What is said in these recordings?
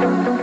I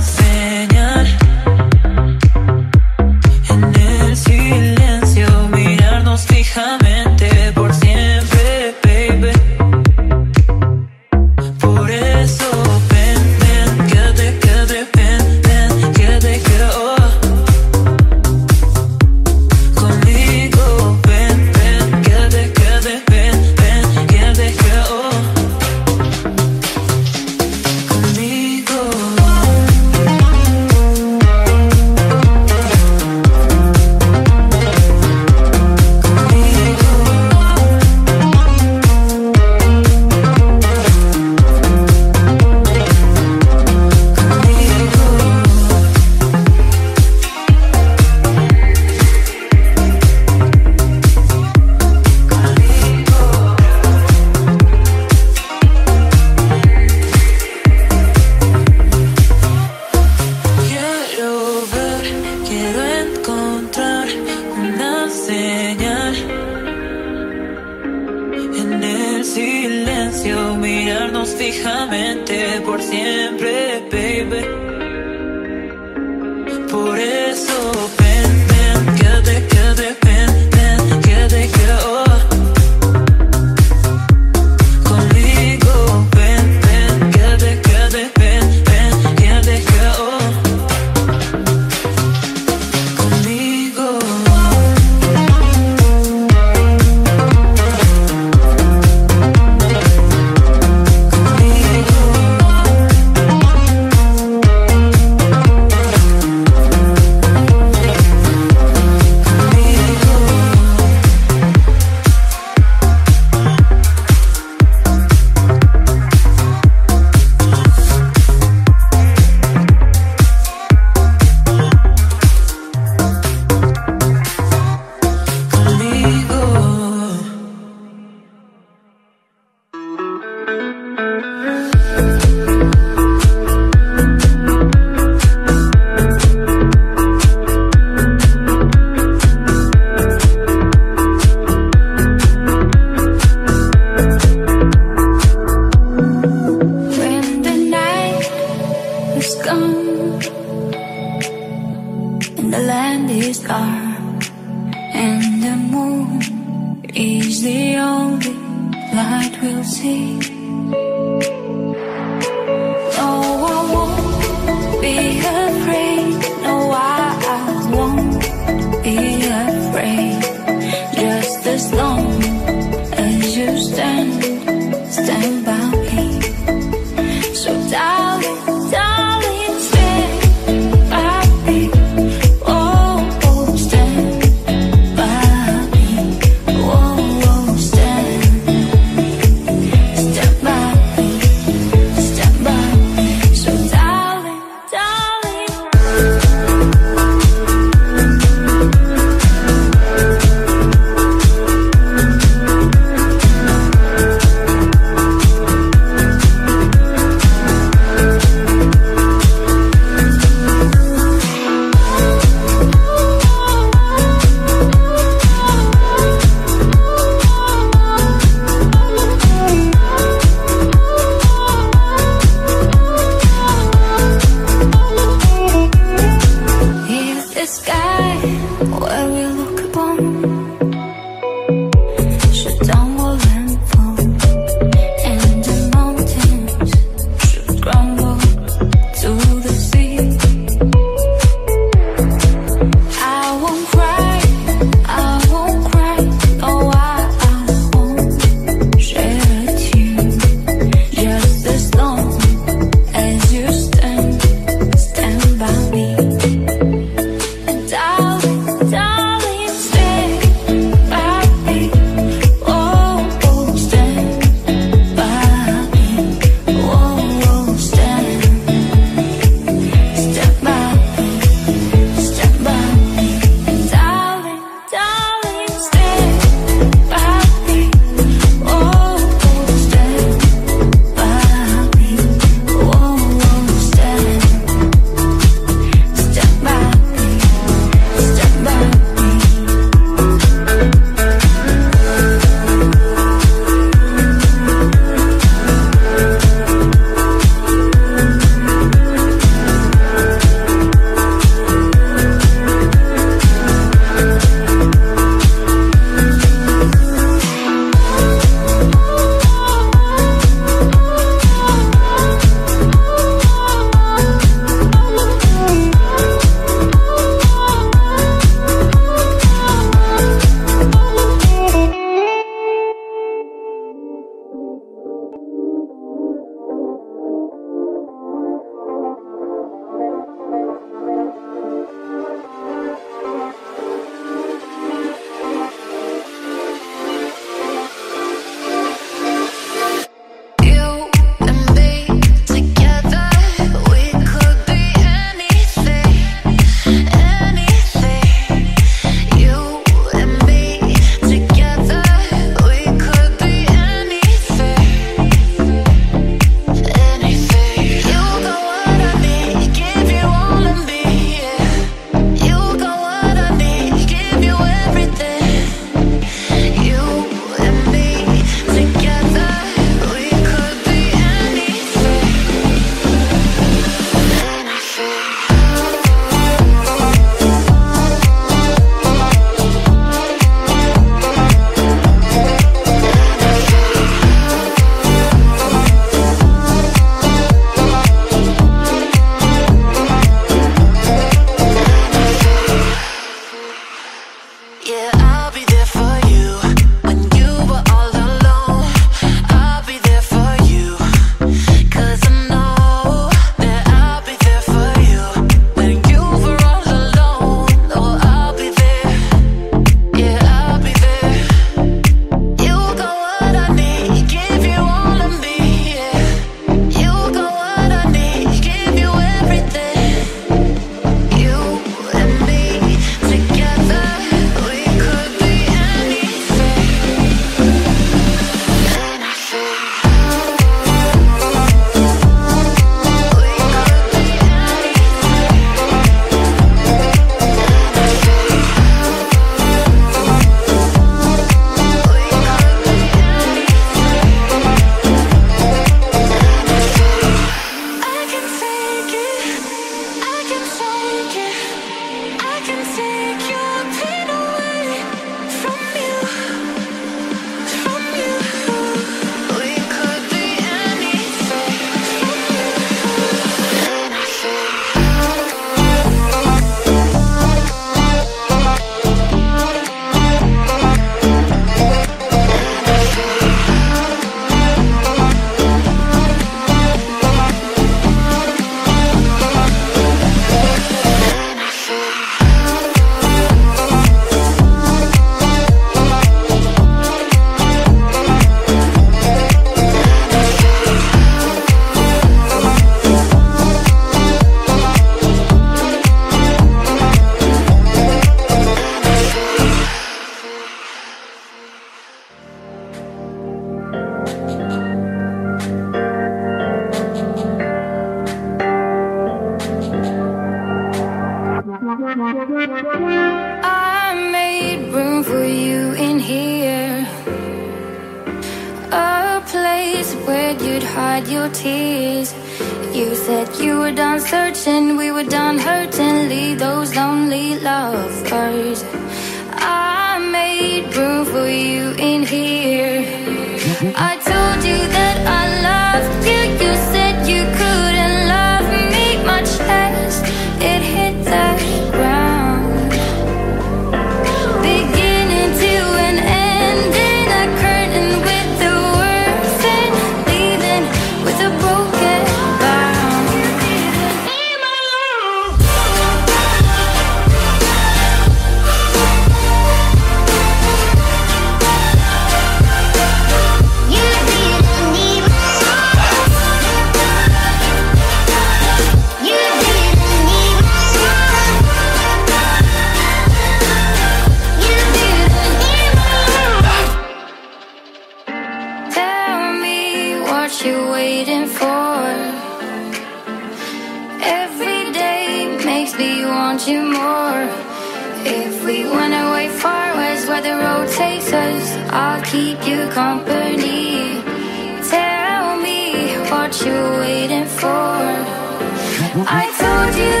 told you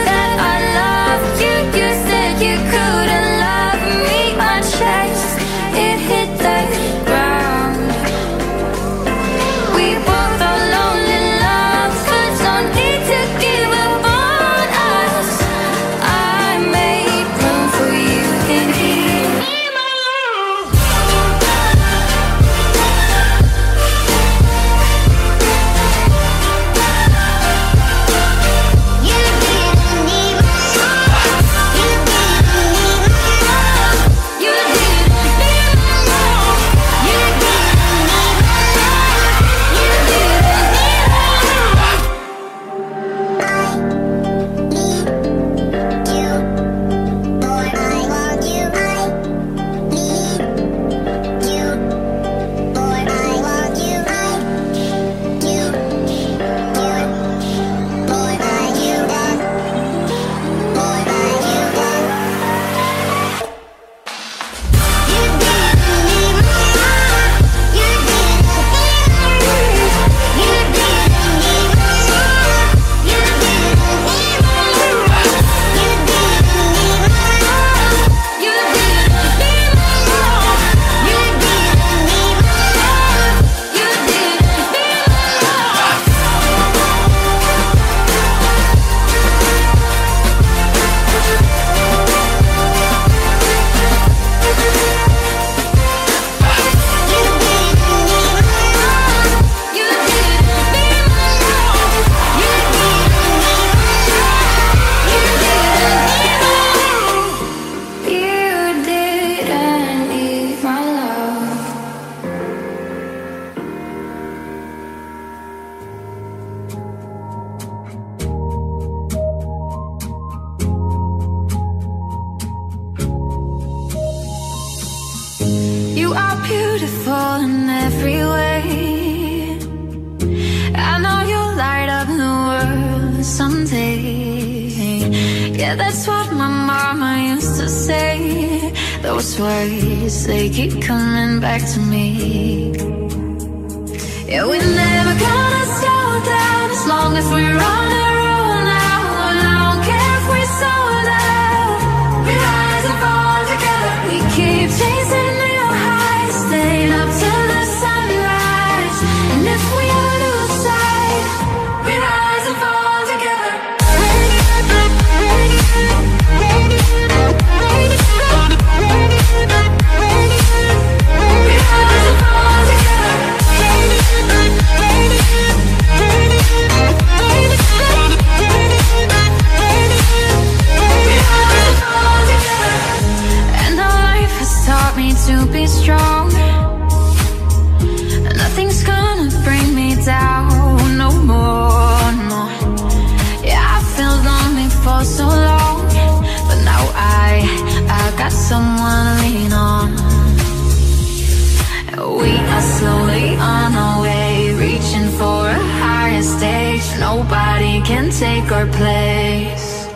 can take our place.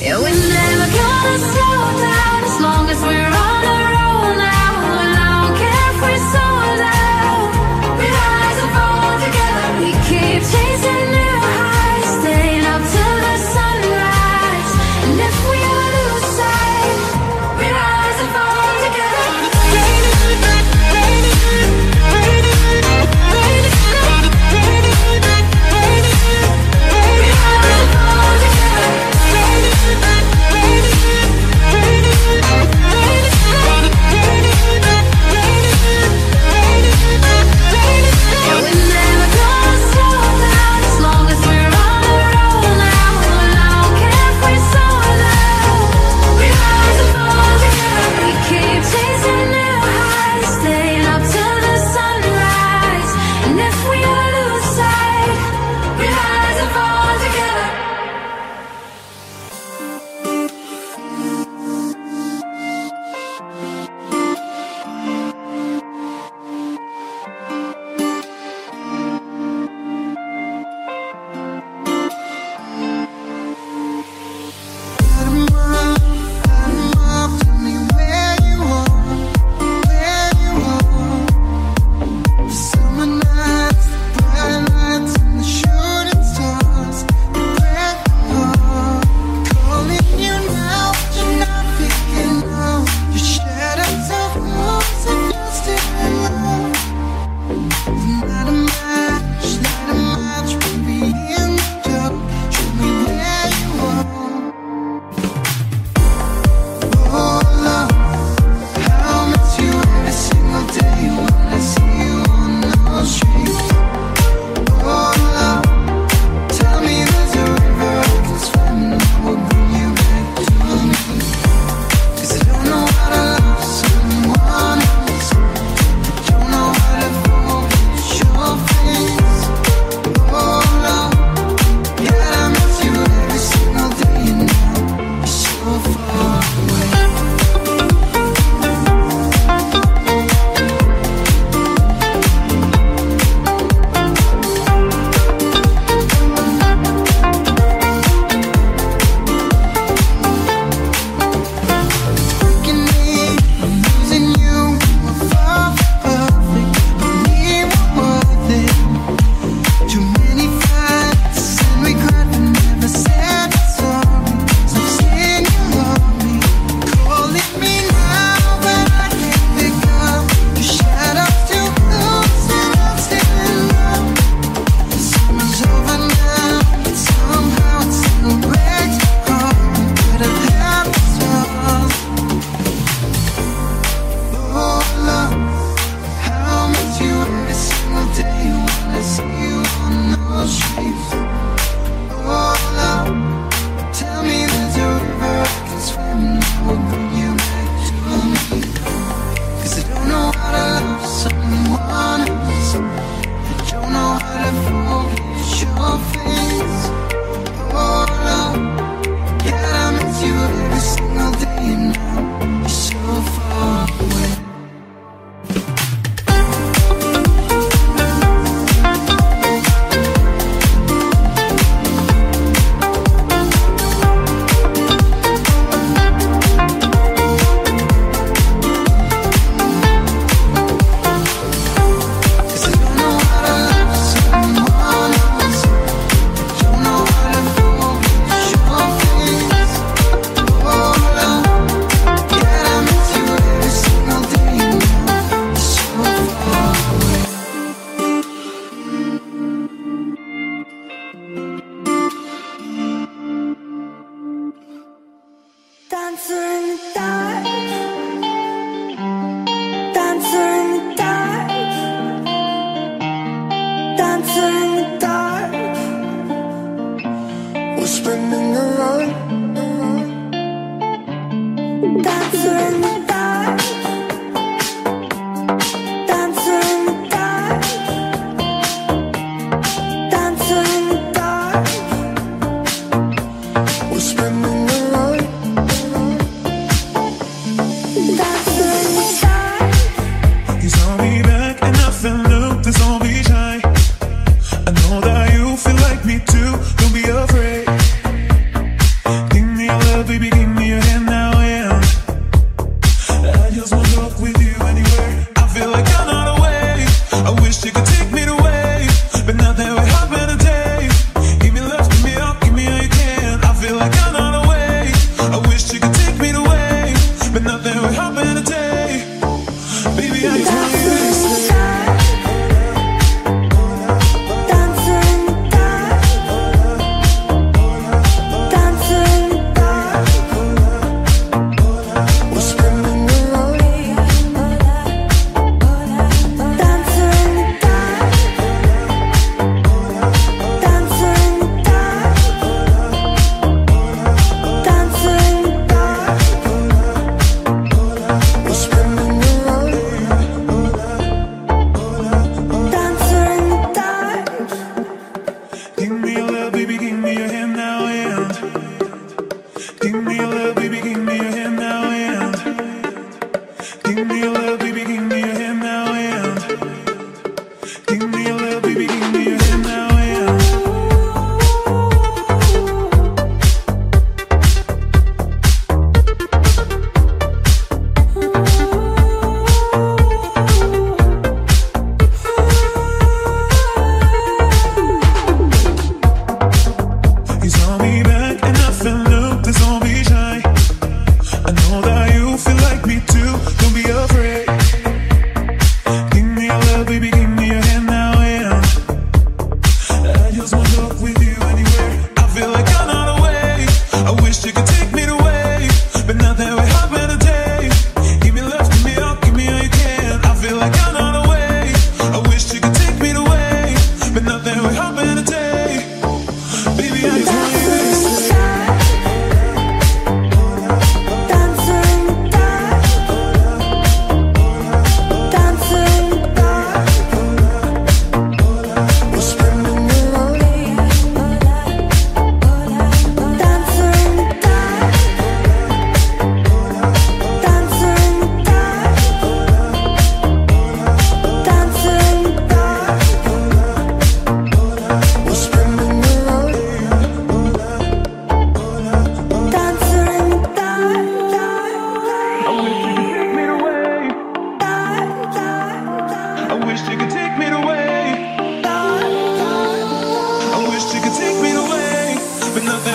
Yeah, we're never gonna slow down.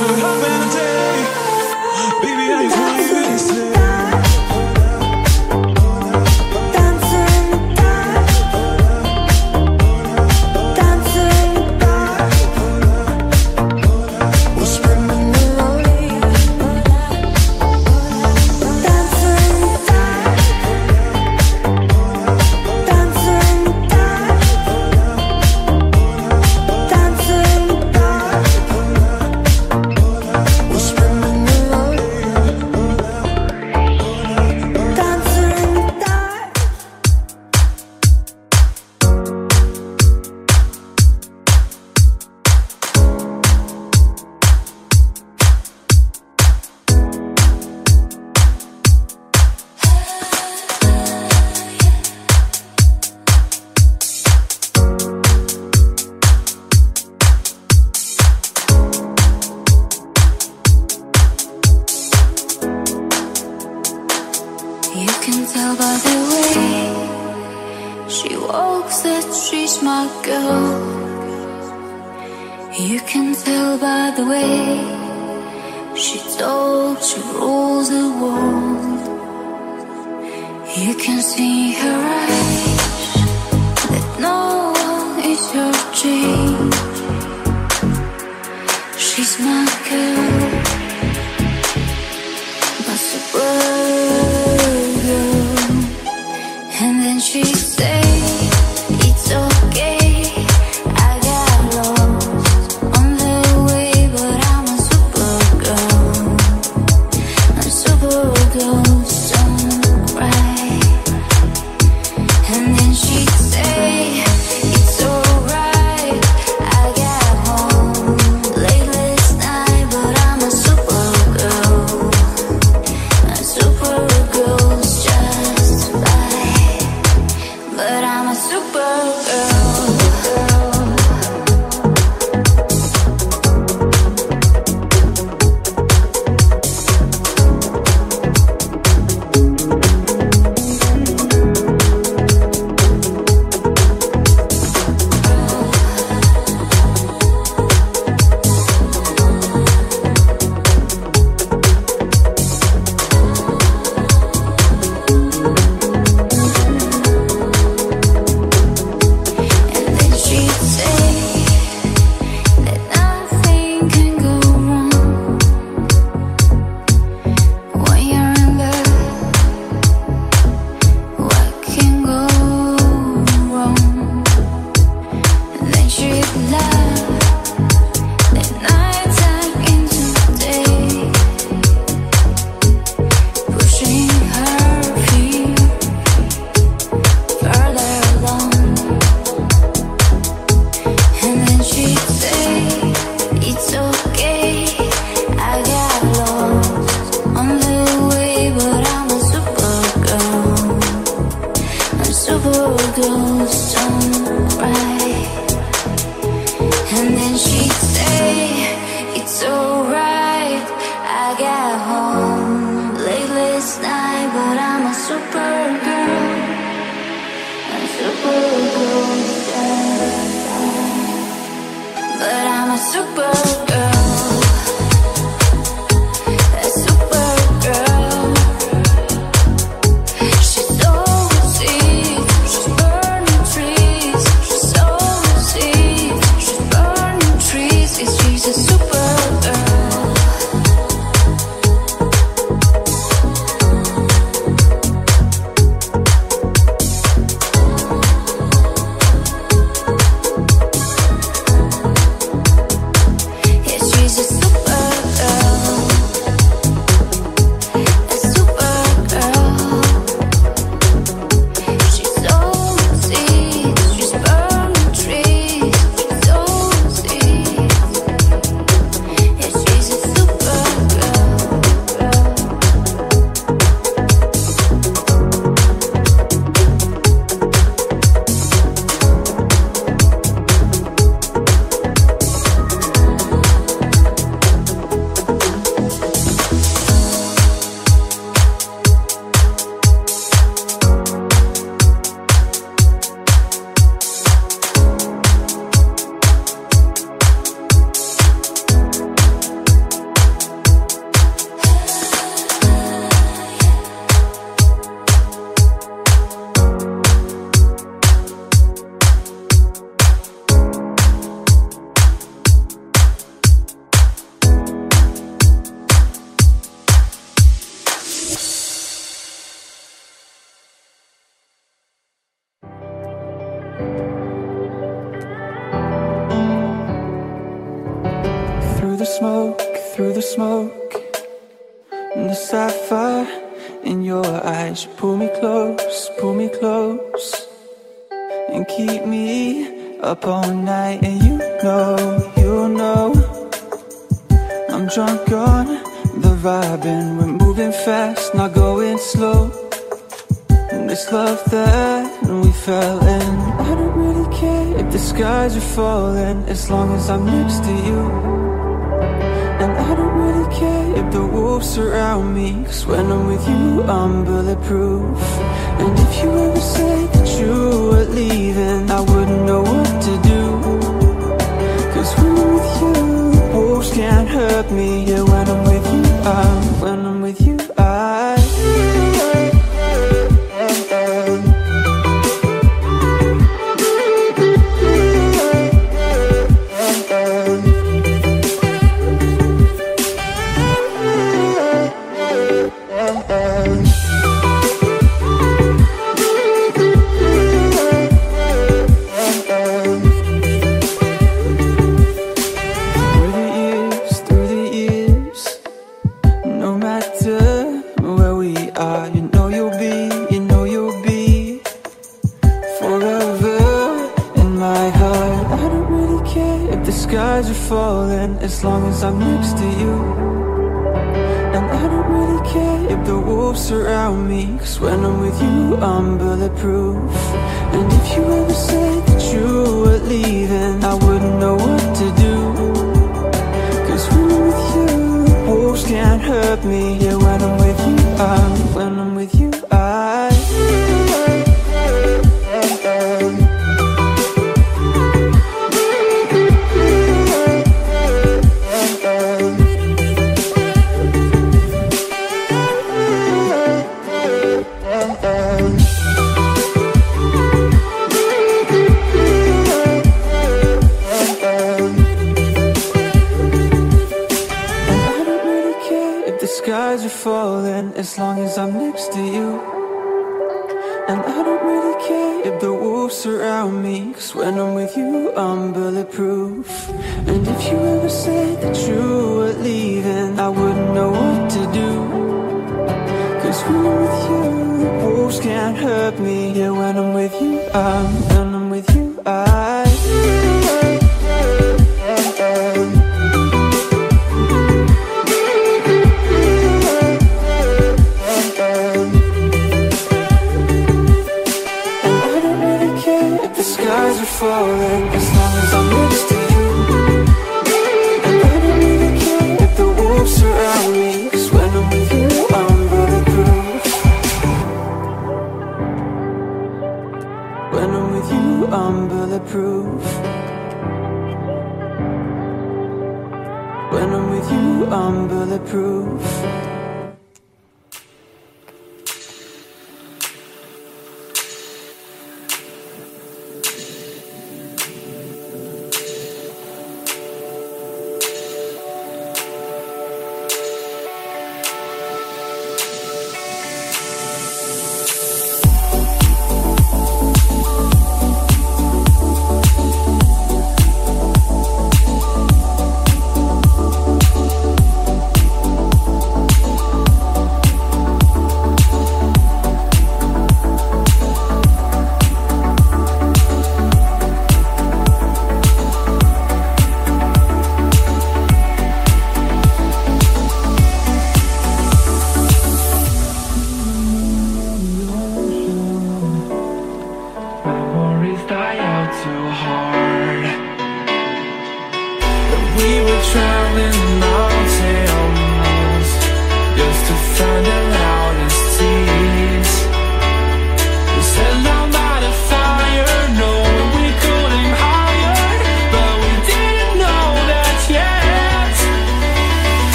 never happened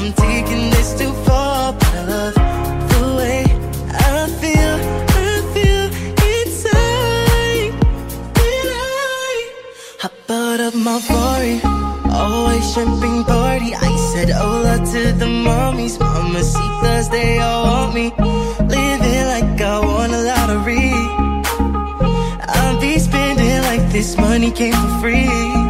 I'm taking this too far, but I love the way I feel. I feel inside. I hop out of my Ferrari, always champagne party. I said hola to the mommies, mamacitas, they all want me. Living like I won a lottery. I'll be spending like this money came for free.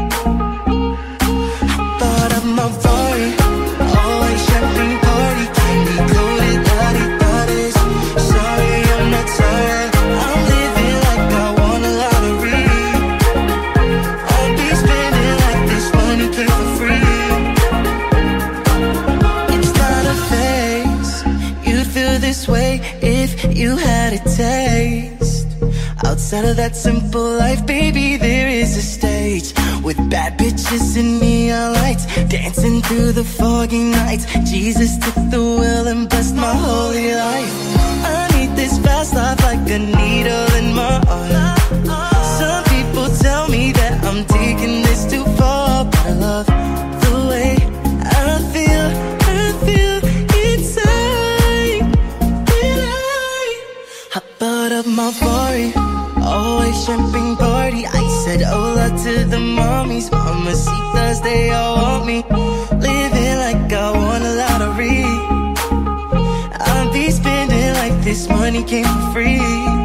Outside of that simple life, baby, there is a stage with bad bitches and neon lights dancing through the foggy nights. Jesus took the wheel and blessed my holy life. I need this fast life like a needle in my arm. Some people tell me that I'm taking this too far, champagne party. I said hola to the mommies, mamacitas, they all want me. Living like I won a lottery. I'll be spending like this money came for free.